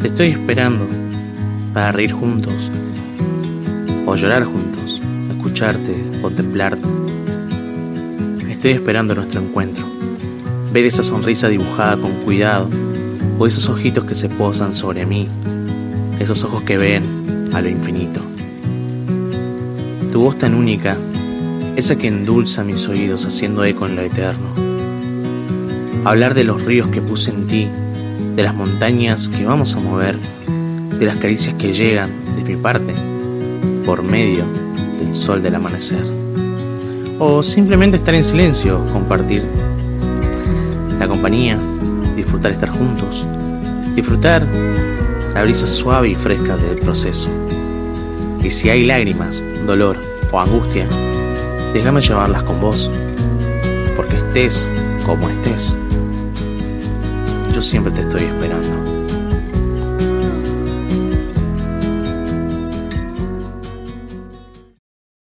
Te estoy esperando para reír juntos o llorar juntos, escucharte, contemplarte. Estoy esperando nuestro encuentro, ver esa sonrisa dibujada con cuidado o esos ojitos que se posan sobre mí, esos ojos que ven a lo infinito. Tu voz tan única, esa que endulza mis oídos haciendo eco en lo eterno. Hablar de los ríos que puse en ti, de las montañas que vamos a mover, de las caricias que llegan de mi parte por medio del sol del amanecer. O simplemente estar en silencio, compartir la compañía, disfrutar estar juntos, disfrutar la brisa suave y fresca del proceso. Y si hay lágrimas, dolor o angustia, déjame llevarlas con vos, porque estés como estés, siempre te estoy esperando.